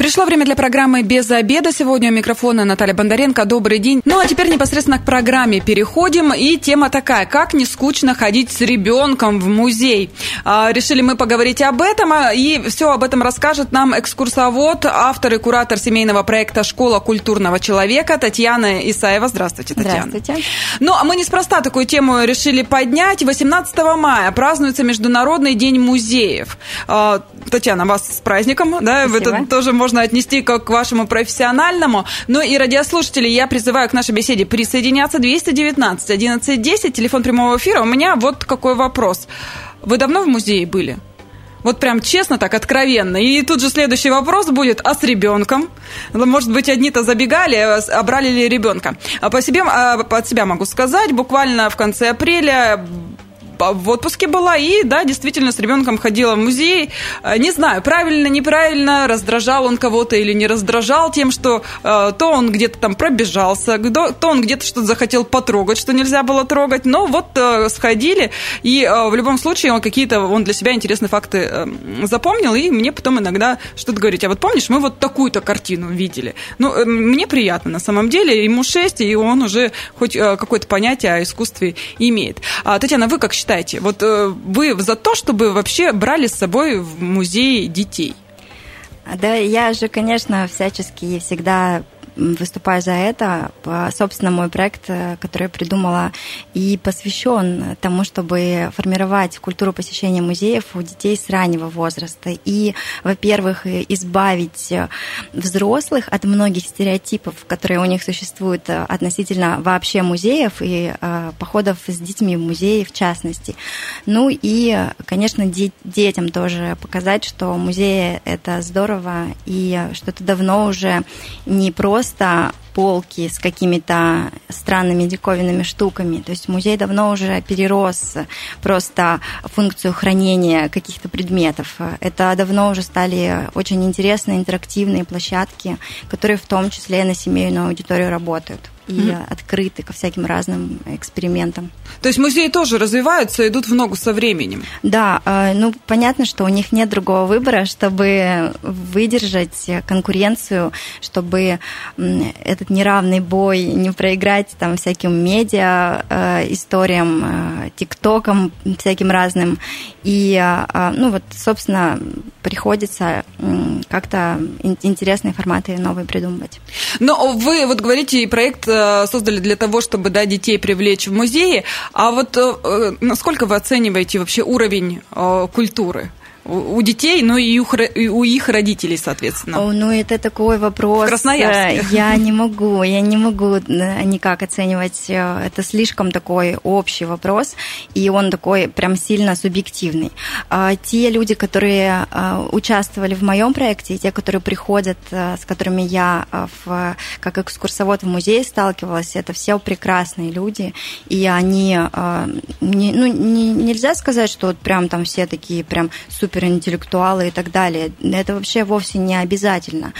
Пришло время для программы «Без обеда». Сегодня у микрофона Наталья Бондаренко. Добрый день. Ну, а теперь непосредственно к программе переходим. И тема такая, как не скучно ходить с ребенком в музей. А, решили мы поговорить об этом, а, и все об этом расскажет нам экскурсовод, автор и куратор семейного проекта «Школа культурного человека» Татьяна Исаева. Здравствуйте, Татьяна. Здравствуйте. Ну, а мы неспроста такую тему решили поднять. 18 мая празднуется Международный день музеев. А, Татьяна, вас с праздником, да, Спасибо. это тоже можно отнести как к вашему профессиональному. Ну и радиослушателей я призываю к нашей беседе присоединяться 219 11 10, телефон прямого эфира. У меня вот какой вопрос. Вы давно в музее были? Вот прям честно, так откровенно. И тут же следующий вопрос будет, а с ребенком? Может быть, одни-то забегали, а брали ли ребенка? А по себе, а, от себя могу сказать, буквально в конце апреля в отпуске была и, да, действительно, с ребенком ходила в музей. Э, не знаю, правильно, неправильно, раздражал он кого-то или не раздражал тем, что э, то он где-то там пробежался, то он где-то что-то захотел потрогать, что нельзя было трогать. Но вот э, сходили, и в любом случае он какие-то, он для себя интересные факты запомнил, и мне потом иногда что-то говорить. А вот помнишь, мы вот такую-то картину видели. Ну, мне приятно на самом деле, ему 6, и он уже хоть какое-то понятие о искусстве имеет. А, Татьяна, вы как считаете, считаете, вот э, вы за то, чтобы вообще брали с собой в музей детей? Да, я же, конечно, всячески всегда выступаю за это. Собственно, мой проект, э, который я придумала, и посвящен тому, чтобы формировать культуру посещения музеев у детей с раннего возраста. И, во-первых, избавить взрослых от многих стереотипов, которые у них существуют э, относительно вообще музеев и э, походов с детьми в музеи в частности. Ну и, конечно, детям тоже показать, что музеи — это здорово, и что это давно уже не просто просто полки с какими-то странными диковинными штуками. То есть музей давно уже перерос просто функцию хранения каких-то предметов. Это давно уже стали очень интересные интерактивные площадки, которые в том числе на семейную аудиторию работают и mm-hmm. открыты ко всяким разным экспериментам. То есть музеи тоже развиваются, идут в ногу со временем? Да, э, ну понятно, что у них нет другого выбора, чтобы выдержать конкуренцию, чтобы этот неравный бой не проиграть там всяким медиа э, историям, э, тиктокам всяким разным. И, ну вот, собственно, приходится как-то интересные форматы новые придумывать. Но вы вот говорите, проект Э, создали для того, чтобы да, детей привлечь в музеи. А вот э, э, насколько вы оцениваете вообще уровень культуры? У детей, но и у их родителей, соответственно. О, ну, это такой вопрос. В Красноярске. Я не могу, я не могу никак оценивать. Это слишком такой общий вопрос, и он такой прям сильно субъективный. А те люди, которые участвовали в моем проекте, и те, которые приходят, с которыми я в, как экскурсовод в музее сталкивалась, это все прекрасные люди, и они, не, ну, не, нельзя сказать, что вот прям там все такие прям супер суперинтеллектуалы и так далее. Это вообще вовсе не обязательно.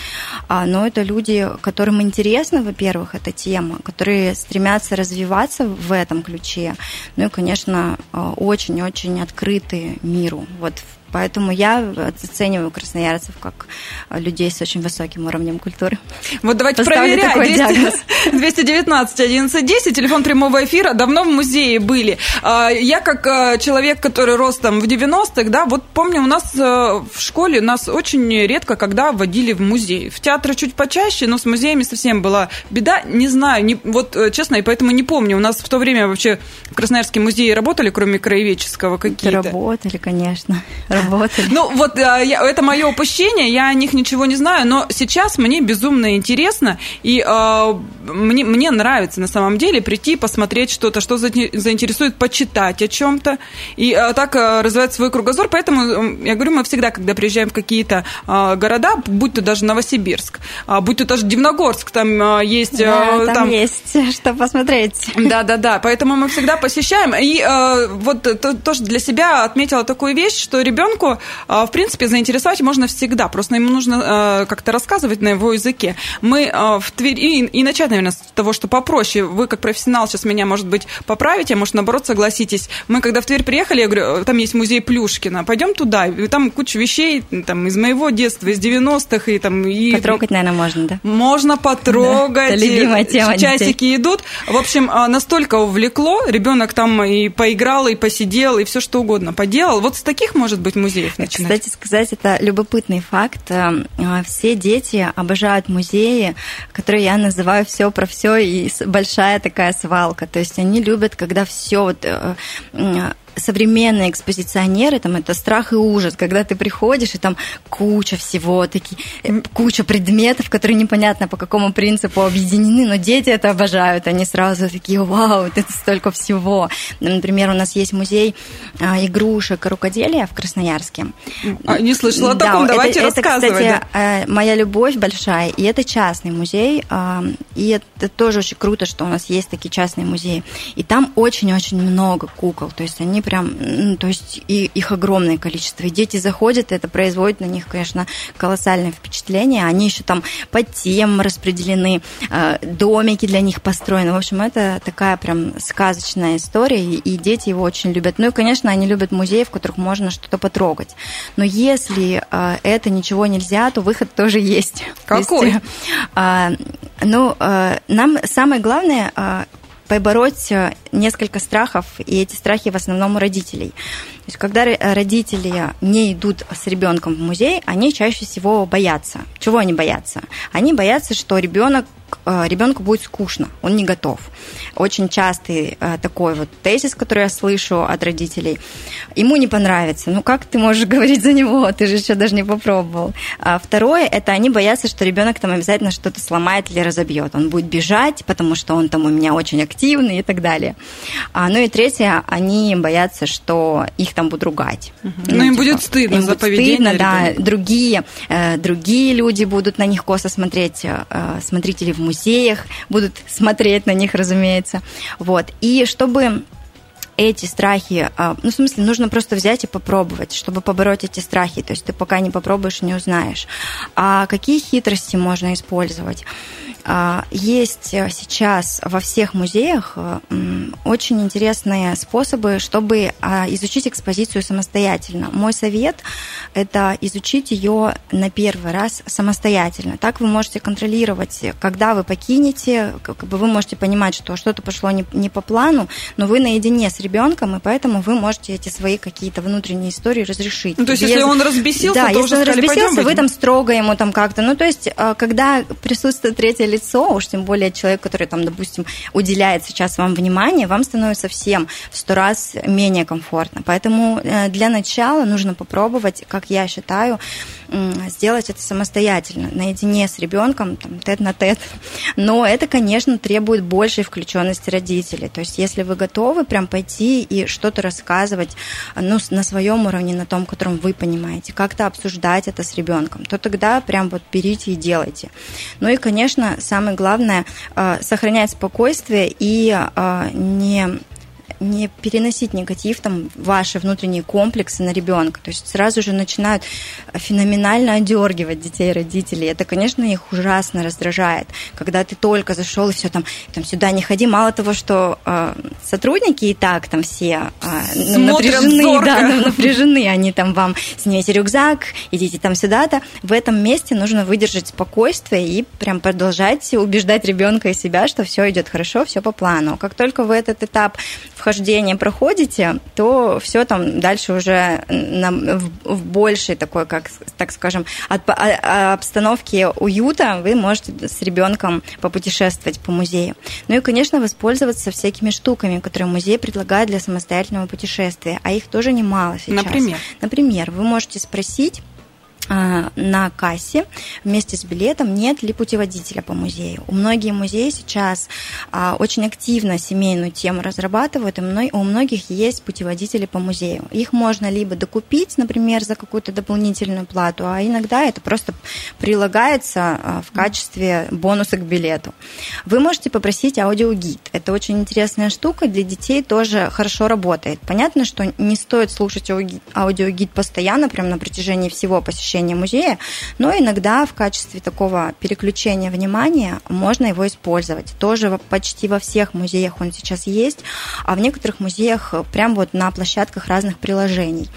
А, но это люди, которым интересна, во-первых, эта тема, которые стремятся развиваться в этом ключе. Ну и, конечно, а, очень-очень открыты миру. Вот в Поэтому я оцениваю красноярцев как людей с очень высоким уровнем культуры. Вот давайте Поставлю проверять. 200, 219 11 10, телефон прямого эфира. Давно в музее были. А, я как а, человек, который рос там в 90-х, да, вот помню, у нас а, в школе нас очень редко когда водили в музей. В театры чуть почаще, но с музеями совсем была беда. Не знаю, не, вот э, честно, и поэтому не помню. У нас в то время вообще в Красноярске музеи работали, кроме краеведческого какие-то? Работали, конечно работали. Ну, вот а, это мое упущение, я о них ничего не знаю, но сейчас мне безумно интересно, и э, мне, мне нравится на самом деле прийти, посмотреть что-то, что заинтересует, почитать о чем-то, и э, так э, развивать свой кругозор. Поэтому, я говорю, мы всегда, когда приезжаем в какие-то э, города, будь то даже Новосибирск, э, будь то даже Дивногорск, там э, есть... Да, там, там есть что посмотреть. Да-да-да, поэтому мы всегда посещаем. И э, вот то, тоже для себя отметила такую вещь, что ребенок ребенку, в принципе, заинтересовать можно всегда, просто ему нужно как-то рассказывать на его языке. Мы в Твери, и начать, наверное, с того, что попроще. Вы, как профессионал, сейчас меня, может быть, поправите, а может, наоборот, согласитесь. Мы, когда в Тверь приехали, я говорю, там есть музей Плюшкина, пойдем туда, и там куча вещей там, из моего детства, из 90-х. И, там, и... Потрогать, наверное, можно, да? Можно потрогать. Да, это любимая тема Часики детей. идут. В общем, настолько увлекло, ребенок там и поиграл, и посидел, и все что угодно поделал. Вот с таких, может быть, музеев начинать. Кстати сказать, это любопытный факт. Э, все дети обожают музеи, которые я называю все про все и большая такая свалка. То есть они любят, когда все вот э, современные экспозиционеры, там это страх и ужас, когда ты приходишь, и там куча всего, такие, э, куча предметов, которые непонятно по какому принципу объединены, но дети это обожают, они сразу такие, вау, это столько всего. Например, у нас есть музей а, игрушек рукоделия в Красноярске. А, не слышала о таком, да, давайте это, рассказывать. Это, кстати, да. моя любовь большая, и это частный музей, а, и это тоже очень круто, что у нас есть такие частные музеи. И там очень-очень много кукол, то есть они прям, ну, то есть и, их огромное количество. И дети заходят, и это производит на них, конечно, колоссальное впечатление. Они еще там по темам распределены, э, домики для них построены. В общем, это такая прям сказочная история, и дети его очень любят. Ну и, конечно, они любят музеи, в которых можно что-то потрогать. Но если э, это ничего нельзя, то выход тоже есть. Какой? Есть, э, ну, нам самое главное побороть э, несколько страхов, и эти страхи в основном у родителей. То есть, когда родители не идут с ребенком в музей, они чаще всего боятся. Чего они боятся? Они боятся, что ребенок Э, ребенку будет скучно, он не готов. Очень частый э, такой вот тезис, который я слышу от родителей. Ему не понравится. Ну как ты можешь говорить за него? Ты же еще даже не попробовал. А второе, это они боятся, что ребенок там обязательно что-то сломает или разобьет. Он будет бежать, потому что он там у меня очень активный и так далее. А, ну и третье, они боятся, что их там будут ругать. Угу. Ну, ну им типа, будет стыдно им за будет поведение. Стыдно, да. Другие, э, другие люди будут на них косо смотреть, смотрители музеях будут смотреть на них, разумеется. Вот. И чтобы эти страхи, а, ну, в смысле, нужно просто взять и попробовать, чтобы побороть эти страхи. То есть ты пока не попробуешь, не узнаешь. А какие хитрости можно использовать? А, есть э, сейчас во всех музеях э, очень интересные способы, чтобы а, изучить экспозицию самостоятельно. Мой совет – это изучить ее на первый раз самостоятельно. Так вы можете контролировать, когда вы покинете, как бы вы можете понимать, что что-то пошло не, не по плану, но вы наедине с ребенком, и поэтому вы можете эти свои какие-то внутренние истории разрешить. Ну, то есть, Без... если он разбесился, да, то если уже он сказали, разбесился, вы там строго ему там как-то. Ну, то есть, э, когда присутствует третье лицо, уж тем более человек, который там, допустим, уделяет сейчас вам внимание, вам становится всем в сто раз менее комфортно. Поэтому э, для начала нужно попробовать, как я считаю, сделать это самостоятельно, наедине с ребенком, там, тет на тет. Но это, конечно, требует большей включенности родителей. То есть, если вы готовы прям пойти и что-то рассказывать ну, на своем уровне, на том, котором вы понимаете, как-то обсуждать это с ребенком, то тогда прям вот берите и делайте. Ну и, конечно, самое главное э, сохранять спокойствие и э, не не переносить негатив, там, ваши внутренние комплексы на ребенка. То есть сразу же начинают феноменально одергивать детей родителей. Это, конечно, их ужасно раздражает. Когда ты только зашел и все там, там сюда не ходи. Мало того, что э, сотрудники и так там все э, напряжены, зорко. да, напряжены, они там вам снимите рюкзак, идите там сюда-то. В этом месте нужно выдержать спокойствие и прям продолжать убеждать ребенка и себя, что все идет хорошо, все по плану. Как только вы этот этап вхождения проходите, то все там дальше уже на, в, в большей такой, как так скажем, от, а, а, обстановки уюта вы можете с ребенком попутешествовать по музею. Ну и, конечно, воспользоваться всякими штуками, которые музей предлагает для самостоятельного путешествия, а их тоже немало сейчас. Например? Например, вы можете спросить на кассе вместе с билетом нет ли путеводителя по музею. У многих музеев сейчас а, очень активно семейную тему разрабатывают, и у многих есть путеводители по музею. Их можно либо докупить, например, за какую-то дополнительную плату, а иногда это просто прилагается а, в качестве бонуса к билету. Вы можете попросить аудиогид. Это очень интересная штука, для детей тоже хорошо работает. Понятно, что не стоит слушать аудиогид постоянно, прям на протяжении всего посещения посещения музея, но иногда в качестве такого переключения внимания можно его использовать. Тоже почти во всех музеях он сейчас есть, а в некоторых музеях прям вот на площадках разных приложений.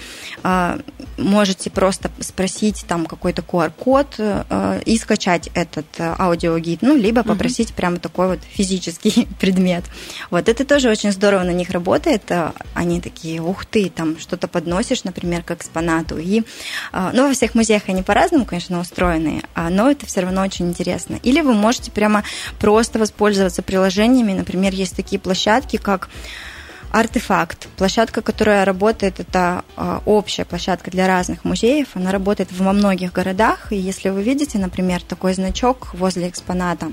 А, можете просто спросить там какой-то QR-код э, и скачать этот э, аудиогид, ну, либо попросить угу. прямо такой вот физический предмет. Вот это тоже очень здорово на них работает. Э, они такие, ух ты, там что-то подносишь, например, к экспонату. И, ну, во всех музеях они по-разному, конечно, устроены, а, но это все равно очень интересно. Или вы можете прямо просто воспользоваться приложениями. Например, есть такие площадки, как Артефакт. Площадка, которая работает, это а, общая площадка для разных музеев. Она работает во многих городах. И если вы видите, например, такой значок возле экспоната,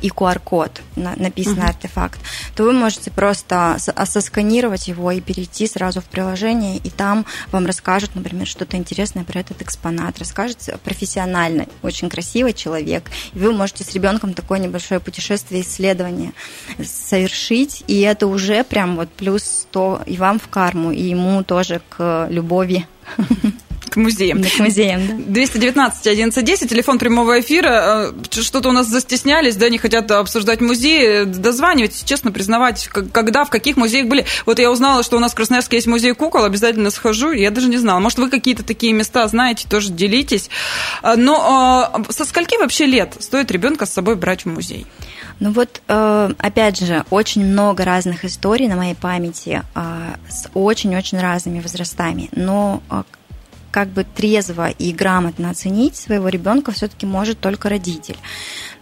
и QR-код, написано uh-huh. артефакт, то вы можете просто а, сосканировать его и перейти сразу в приложение, и там вам расскажут, например, что-то интересное про этот экспонат, расскажет профессионально, очень красивый человек, и вы можете с ребенком такое небольшое путешествие, исследование совершить, и это уже прям вот плюс 100 и вам в карму, и ему тоже к любови. К музеям. Да, к музеям, да. 219 1110, телефон прямого эфира. Э, что-то у нас застеснялись, да, не хотят обсуждать музеи. Дозванивать, честно признавать, когда, в каких музеях были. Вот я узнала, что у нас в Красноярске есть музей кукол, обязательно схожу. Я даже не знала. Может, вы какие-то такие места знаете, тоже делитесь. Э, но э, со скольки вообще лет стоит ребенка с собой брать в музей? Ну вот, опять же, очень много разных историй на моей памяти с очень-очень разными возрастами. Но как бы трезво и грамотно оценить своего ребенка все-таки может только родитель.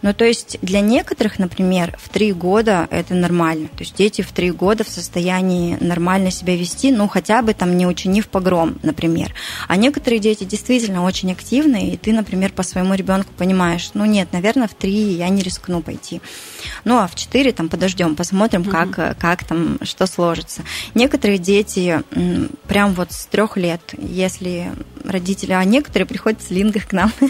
Ну, то есть для некоторых, например, в три года это нормально. То есть дети в три года в состоянии нормально себя вести, ну, хотя бы там не учинив погром, например. А некоторые дети действительно очень активные, и ты, например, по своему ребенку понимаешь, ну, нет, наверное, в три я не рискну пойти. Ну, а в четыре там подождем, посмотрим, угу. как, как там, что сложится. Некоторые дети прям вот с трех лет, если родители, а некоторые приходят с лингах к нам.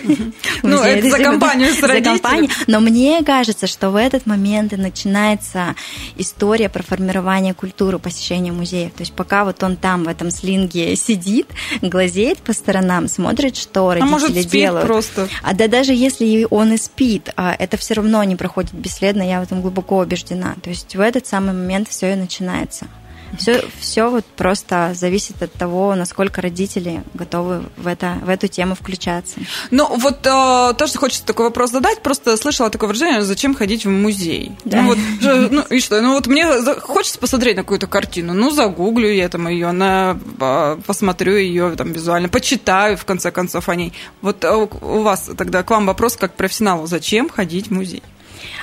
Ну, это за компанию с родителями. Но мне кажется, что в этот момент и начинается история про формирование культуры посещения музеев. То есть пока вот он там в этом слинге сидит, глазеет по сторонам, смотрит, что родители а может, делают. просто. А да даже если он и спит, а это все равно не проходит бесследно, я в этом глубоко убеждена. То есть в этот самый момент все и начинается. Все, все вот просто зависит от того, насколько родители готовы в, это, в эту тему включаться. Ну, вот э, тоже хочется такой вопрос задать. Просто слышала такое выражение, зачем ходить в музей? Да. Ну, вот, ну, и что? Ну, вот мне хочется посмотреть на какую-то картину. Ну, загуглю я там ее, на, а, посмотрю ее там визуально, почитаю, в конце концов, о ней. Вот а у вас тогда к вам вопрос как профессионалу. Зачем ходить в музей?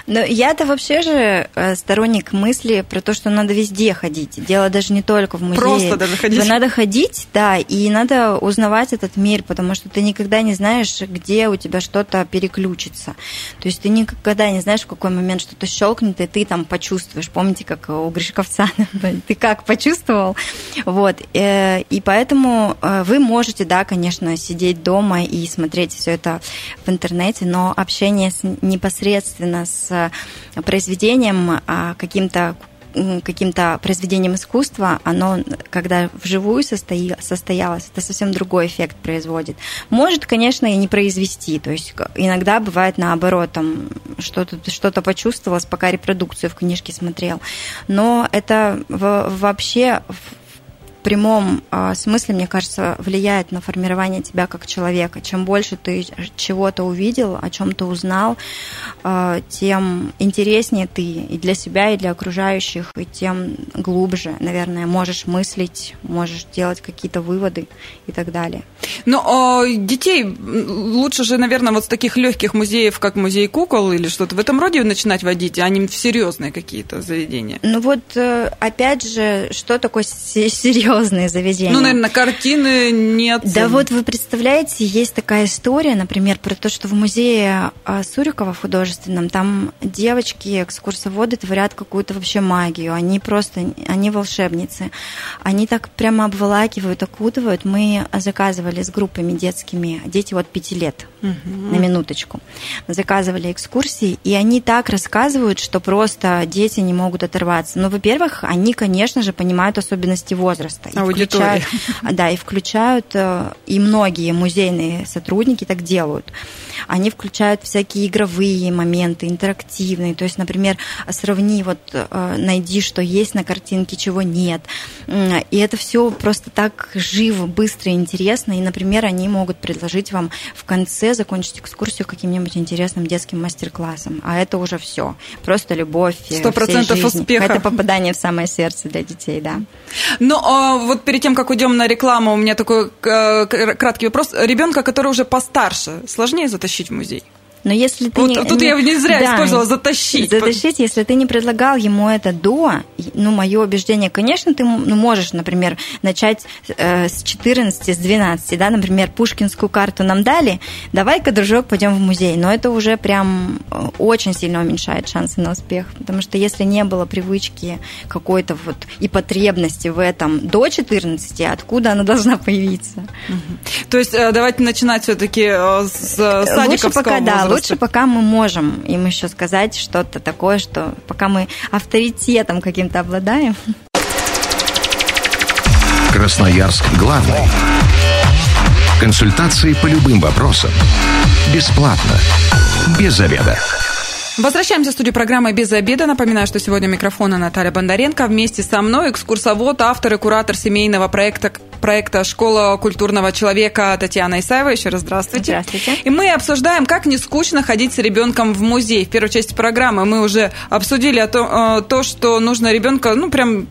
Но я-то вообще же э, сторонник мысли про то, что надо везде ходить. Дело даже не только в музее. Просто даже ходить. Надо ходить, да, и надо узнавать этот мир, потому что ты никогда не знаешь, где у тебя что-то переключится. То есть ты никогда не знаешь, в какой момент что-то щелкнет, и ты там почувствуешь. Помните, как у Гришковца, ты как почувствовал? Вот. Э, и поэтому э, вы можете, да, конечно, сидеть дома и смотреть все это в интернете, но общение с, с произведением, а, каким-то каким-то произведением искусства, оно, когда вживую состои, состоялось, это совсем другой эффект производит. Может, конечно, и не произвести. То есть иногда бывает наоборот, там что-то что почувствовалось, пока репродукцию в книжке смотрел. Но это вообще прямом э, смысле, мне кажется, влияет на формирование тебя как человека. Чем больше ты чего-то увидел, о чем-то узнал, э, тем интереснее ты и для себя, и для окружающих, и тем глубже, наверное, можешь мыслить, можешь делать какие-то выводы и так далее. Но э, детей лучше же, наверное, вот с таких легких музеев, как музей кукол или что-то в этом роде начинать водить, а не в серьезные какие-то заведения. Ну вот, опять же, что такое серьезное религиозные заведения. Ну, наверное, картины нет. Да вот вы представляете, есть такая история, например, про то, что в музее а, Сурикова художественном там девочки, экскурсоводы творят какую-то вообще магию. Они просто, они волшебницы. Они так прямо обволакивают, окутывают. Мы заказывали с группами детскими, дети вот пяти лет, угу. на минуточку. Заказывали экскурсии, и они так рассказывают, что просто дети не могут оторваться. Ну, во-первых, они, конечно же, понимают особенности возраста. И включают, да, и включают, э, и многие музейные сотрудники так делают. Они включают всякие игровые моменты, интерактивные. То есть, например, сравни, вот э, найди, что есть на картинке, чего нет. И это все просто так живо, быстро и интересно. И, например, они могут предложить вам в конце закончить экскурсию каким-нибудь интересным детским мастер-классом. А это уже все. Просто любовь. Э, Сто процентов успеха. Это попадание в самое сердце для детей, да. Ну, а вот перед тем, как уйдем на рекламу, у меня такой э, краткий вопрос. Ребенка, который уже постарше, сложнее затащить в музей? Но если ты вот, не, тут не, я не зря да, использовала затащить. Затащить, если ты не предлагал ему это до, ну, мое убеждение, конечно, ты ну, можешь, например, начать э, с 14, с 12, да, например, пушкинскую карту нам дали, давай-ка, дружок, пойдем в музей. Но это уже прям э, очень сильно уменьшает шансы на успех, потому что если не было привычки какой-то вот и потребности в этом до 14, откуда она должна появиться? Угу. То есть э, давайте начинать все-таки э, с садиковского Лучше пока, возраста. да, лучше пока мы можем им еще сказать что-то такое, что пока мы авторитетом каким-то обладаем. Красноярск главный. Консультации по любым вопросам. Бесплатно. Без заведа. Возвращаемся в студию программы «Без обеда». Напоминаю, что сегодня микрофона Наталья Бондаренко. Вместе со мной экскурсовод, автор и куратор семейного проекта проекта «Школа культурного человека» Татьяна Исаева. Еще раз здравствуйте. Здравствуйте. И мы обсуждаем, как не скучно ходить с ребенком в музей. В первой части программы мы уже обсудили о том, э, то, что нужно ребенка, ну, прям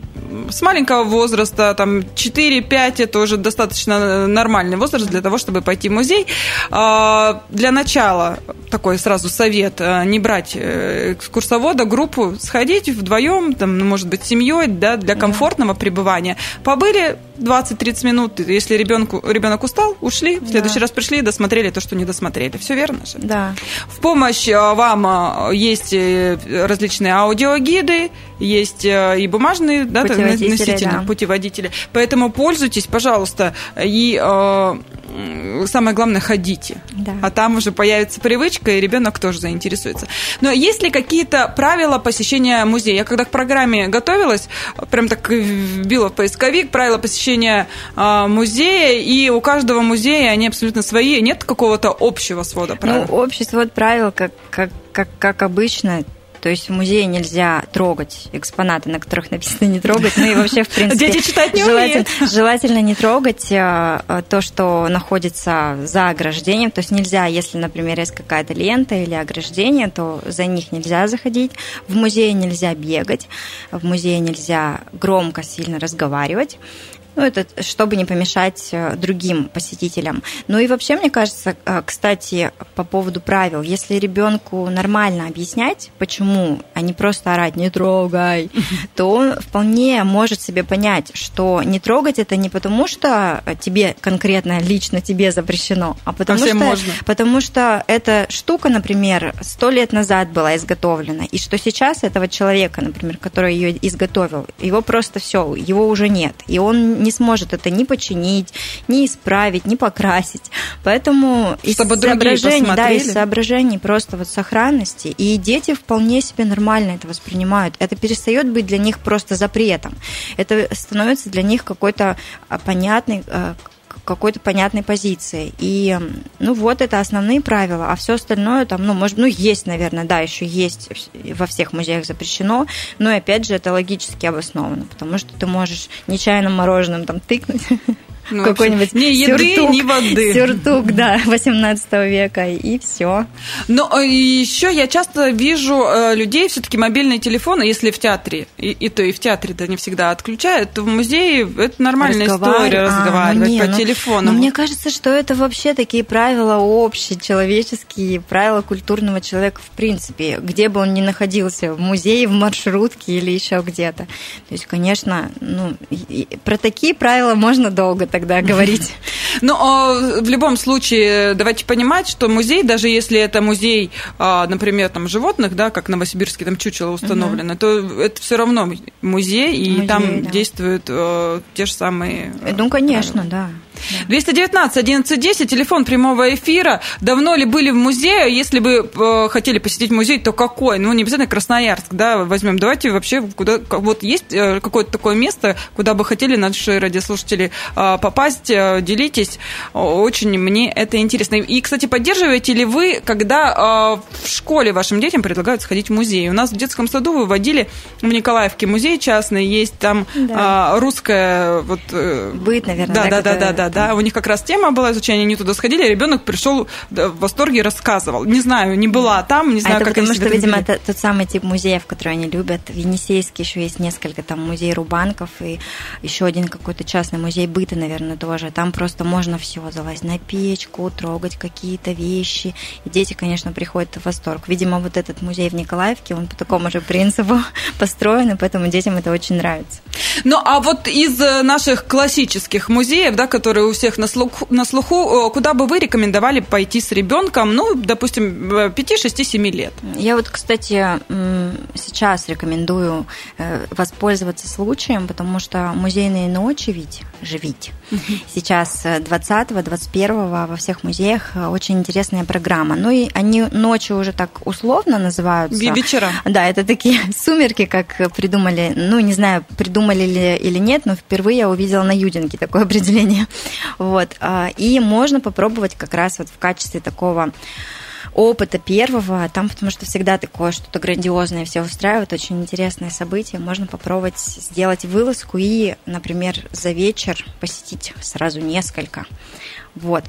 с маленького возраста, там 4-5, это уже достаточно нормальный возраст для того, чтобы пойти в музей. А, для начала такой сразу совет, э, не брать э, экскурсовода, группу, сходить вдвоем, там, ну, может быть, семьей, да, для комфортного да. пребывания. Побыли 20-30 минут, если ребенку, ребенок устал, ушли, в следующий да. раз пришли и досмотрели то, что не досмотрели. Все верно же? Да. В помощь э, вам есть различные аудиогиды, есть и бумажные, да, путеводители, носители, да. путеводители. Поэтому пользуйтесь, пожалуйста, и э, самое главное, ходите. Да. А там уже появится привычка, и ребенок тоже заинтересуется. Но есть ли какие-то правила посещения музея? Я когда к программе готовилась, прям так вбила в поисковик правила посещения э, музея, и у каждого музея они абсолютно свои. Нет какого-то общего свода правил? Ну, общий свод правил, как, как, как, как обычно, то есть в музее нельзя трогать экспонаты, на которых написано не трогать. Ну и вообще, в принципе, Дети читать не желательно, желательно не трогать э, то, что находится за ограждением. То есть нельзя, если, например, есть какая-то лента или ограждение, то за них нельзя заходить. В музее нельзя бегать, в музее нельзя громко сильно разговаривать. Ну, это чтобы не помешать э, другим посетителям. Ну и вообще, мне кажется, э, кстати, по поводу правил, если ребенку нормально объяснять, почему, а не просто орать «не трогай», то он вполне может себе понять, что не трогать это не потому, что тебе конкретно, лично тебе запрещено, а потому, а что, можно. потому что эта штука, например, сто лет назад была изготовлена, и что сейчас этого человека, например, который ее изготовил, его просто все, его уже нет, и он не сможет это ни починить, ни исправить, ни покрасить. Поэтому из Чтобы соображений, да, из соображений просто вот сохранности, и дети вполне себе нормально это воспринимают. Это перестает быть для них просто запретом. Это становится для них какой-то а, понятный а, какой-то понятной позиции. И, ну, вот это основные правила, а все остальное там, ну, может, ну, есть, наверное, да, еще есть во всех музеях запрещено, но, опять же, это логически обосновано, потому что ты можешь нечаянным мороженым там тыкнуть ну, какой-нибудь ни еды, сюртук, ни воды. Сюртук, да, 18 века, и все. Но э, еще я часто вижу э, людей, все-таки мобильные телефоны, если в театре, и, и то и в театре-то не всегда отключают, то в музее это нормальная история а, разговаривать ну, не, по ну, телефону. Но мне кажется, что это вообще такие правила общечеловеческие, правила культурного человека в принципе, где бы он ни находился, в музее, в маршрутке или еще где-то. То есть, конечно, ну, про такие правила можно долго тогда говорить. Ну, а в любом случае, давайте понимать, что музей, даже если это музей, а, например, там животных, да, как Новосибирский там чучело установлено, то это все равно музей, и там действуют э, те же самые. Ну, конечно, да. 219 1110, телефон прямого эфира. Давно ли были в музее? Если бы э, хотели посетить музей, то какой? Ну, не обязательно Красноярск, да, возьмем. Давайте вообще, куда, вот есть э, какое-то такое место, куда бы хотели наши радиослушатели э, попасть, делитесь. Очень мне это интересно. И, кстати, поддерживаете ли вы, когда в школе вашим детям предлагают сходить в музей? У нас в детском саду выводили в Николаевке музей частный, есть там да. русская... Вот, Быт, наверное. Да, да, да, да, да, да. У них как раз тема была изучения, они туда сходили, ребенок пришел в восторге и рассказывал. Не знаю, не была там, не знаю, а это как потому что, видимо, это тот самый тип музеев, который они любят. В Енисейске еще есть несколько там музей Рубанков и еще один какой-то частный музей быта, наверное, тоже. Там просто можно все залазить на печку, трогать какие-то вещи. И дети, конечно, приходят в восторг. Видимо, вот этот музей в Николаевке, он по такому же принципу построен, и поэтому детям это очень нравится. Ну, а вот из наших классических музеев, да, которые у всех на слуху, на слуху, куда бы вы рекомендовали пойти с ребенком, ну, допустим, 5, 6, 7 лет? Я вот, кстати, сейчас рекомендую э, воспользоваться случаем, потому что музейные ночи ведь живить. Сейчас 20-21 э, во всех музеях э, очень интересная программа. Ну и они ночи уже так условно называются. Вечера. Да, это такие сумерки, как придумали. Ну, не знаю, придумали ли или нет, но впервые я увидела на Юдинке такое определение. Вот. А, и можно попробовать как раз вот в качестве такого опыта первого, там потому что всегда такое что-то грандиозное все устраивают, очень интересное событие, можно попробовать сделать вылазку и, например, за вечер посетить сразу несколько. Вот.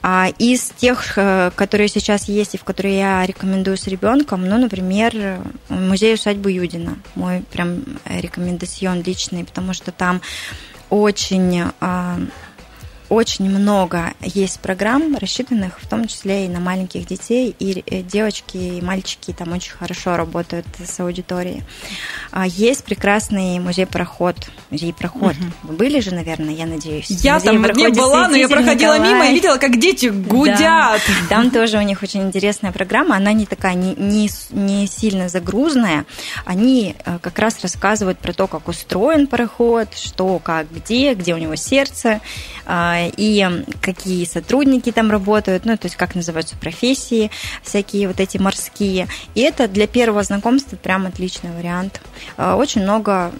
А из тех, э, которые сейчас есть и в которые я рекомендую с ребенком, ну, например, музей усадьбы Юдина, мой прям рекомендацион личный, потому что там очень а, очень много есть программ, рассчитанных в том числе и на маленьких детей, и э, девочки, и мальчики там очень хорошо работают с аудиторией. А, есть прекрасный музей-проход. Музей-проход. Угу. Были же, наверное, я надеюсь. Я там не была, но я проходила Николай. мимо и видела, как дети гудят. Да. Там тоже у них очень интересная программа. Она не такая, не, не, не сильно загрузная. Они э, как раз рассказывают про то, как устроен пароход, что, как, где, где у него сердце, и какие сотрудники там работают, ну, то есть как называются профессии, всякие вот эти морские. И это для первого знакомства прям отличный вариант. А, очень много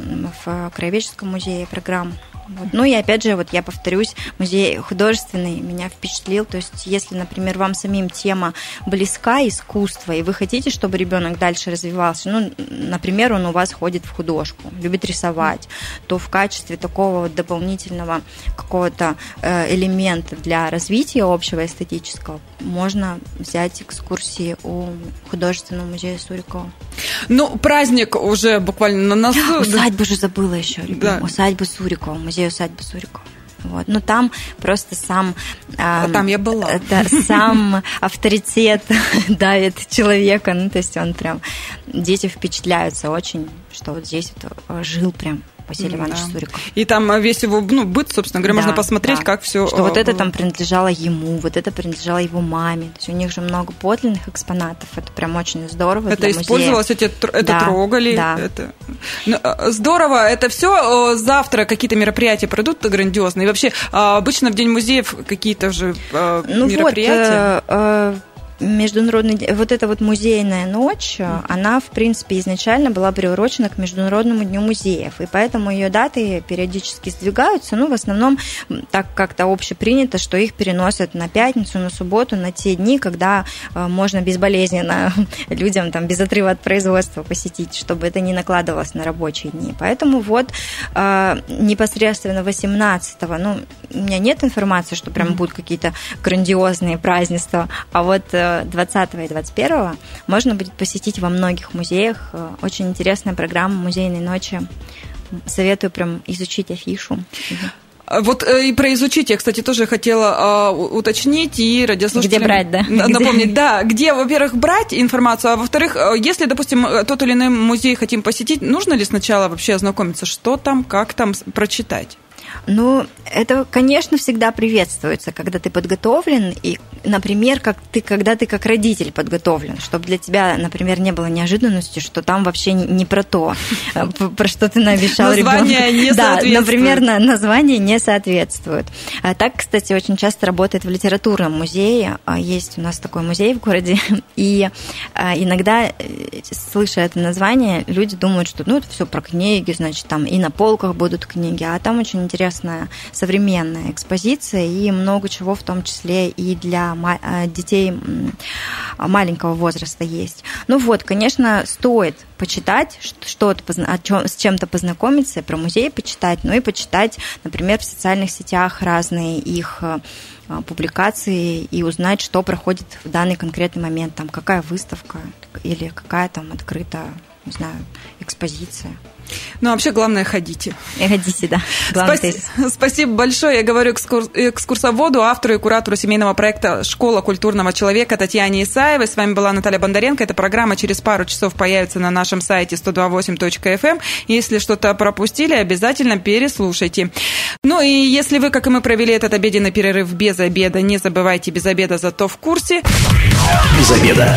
в Краеведческом музее программ вот. Ну и опять же, вот я повторюсь, музей художественный меня впечатлил. То есть, если, например, вам самим тема близка искусства, и вы хотите, чтобы ребенок дальше развивался, ну, например, он у вас ходит в художку, любит рисовать, то в качестве такого вот дополнительного какого-то э, элемента для развития общего эстетического можно взять экскурсии у художественного музея Сурикова. Ну, праздник уже буквально на носу. Усадьбу же забыла еще, да. усадьбу Сурикова, музей усадьбы Сурикова. Вот. Но там просто сам... А там я была. Да, сам авторитет давит человека. Ну, то есть он прям... Дети впечатляются очень, что вот здесь вот жил прям Василий Иванович да. Суриков. И там весь его ну, быт, собственно говоря, да, можно посмотреть, да. как все. Что вот это там принадлежало ему, вот это принадлежало его маме. То есть у них же много подлинных экспонатов. Это прям очень здорово. Это использовалось, эти, это да, трогали. Да. Это... Ну, а, здорово. Это все завтра какие-то мероприятия пройдут грандиозные. И вообще а, обычно в день музеев какие-то же а, ну мероприятия. Вот, э, э, международный, вот эта вот музейная ночь, она, в принципе, изначально была приурочена к Международному дню музеев, и поэтому ее даты периодически сдвигаются, ну, в основном так как-то общепринято, что их переносят на пятницу, на субботу, на те дни, когда э, можно безболезненно людям там без отрыва от производства посетить, чтобы это не накладывалось на рабочие дни. Поэтому вот э, непосредственно 18 ну, у меня нет информации, что прям будут какие-то грандиозные празднества, а вот 20 э, и 21 можно будет посетить во многих музеях. Э, очень интересная программа «Музейной ночи». Советую прям изучить афишу. Вот э, и про изучить я, кстати, тоже хотела э, уточнить и радиослушателям... Где брать, да? Напомнить, да, где, во-первых, брать информацию, а во-вторых, если, допустим, тот или иной музей хотим посетить, нужно ли сначала вообще ознакомиться, что там, как там, прочитать? Ну, это, конечно, всегда приветствуется, когда ты подготовлен, и, например, как ты, когда ты как родитель подготовлен, чтобы для тебя, например, не было неожиданности, что там вообще не про то, про что ты наобещал ребенку. Название не Да, например, название не соответствует. А так, кстати, очень часто работает в литературном музее. А, есть у нас такой музей в городе, и а, иногда, э, слыша это название, люди думают, что ну, это все про книги, значит, там и на полках будут книги, а там очень интересно интересная современная экспозиция и много чего, в том числе и для э, детей маленького возраста есть. Ну вот, конечно, стоит почитать, что-то, с чем-то познакомиться, про музей почитать, ну и почитать, например, в социальных сетях разные их э, публикации и узнать, что проходит в данный конкретный момент, там какая выставка или какая там открыта, не знаю, экспозиция. Ну, вообще, главное, ходите. И ходите, да. Спаси- спасибо большое. Я говорю экскурс- экскурсоводу, автору и куратору семейного проекта «Школа культурного человека» Татьяне Исаевой. С вами была Наталья Бондаренко. Эта программа через пару часов появится на нашем сайте 128.fm. Эм. Если что-то пропустили, обязательно переслушайте. Ну и если вы, как и мы, провели этот обеденный перерыв без обеда, не забывайте без обеда, зато в курсе. Без обеда.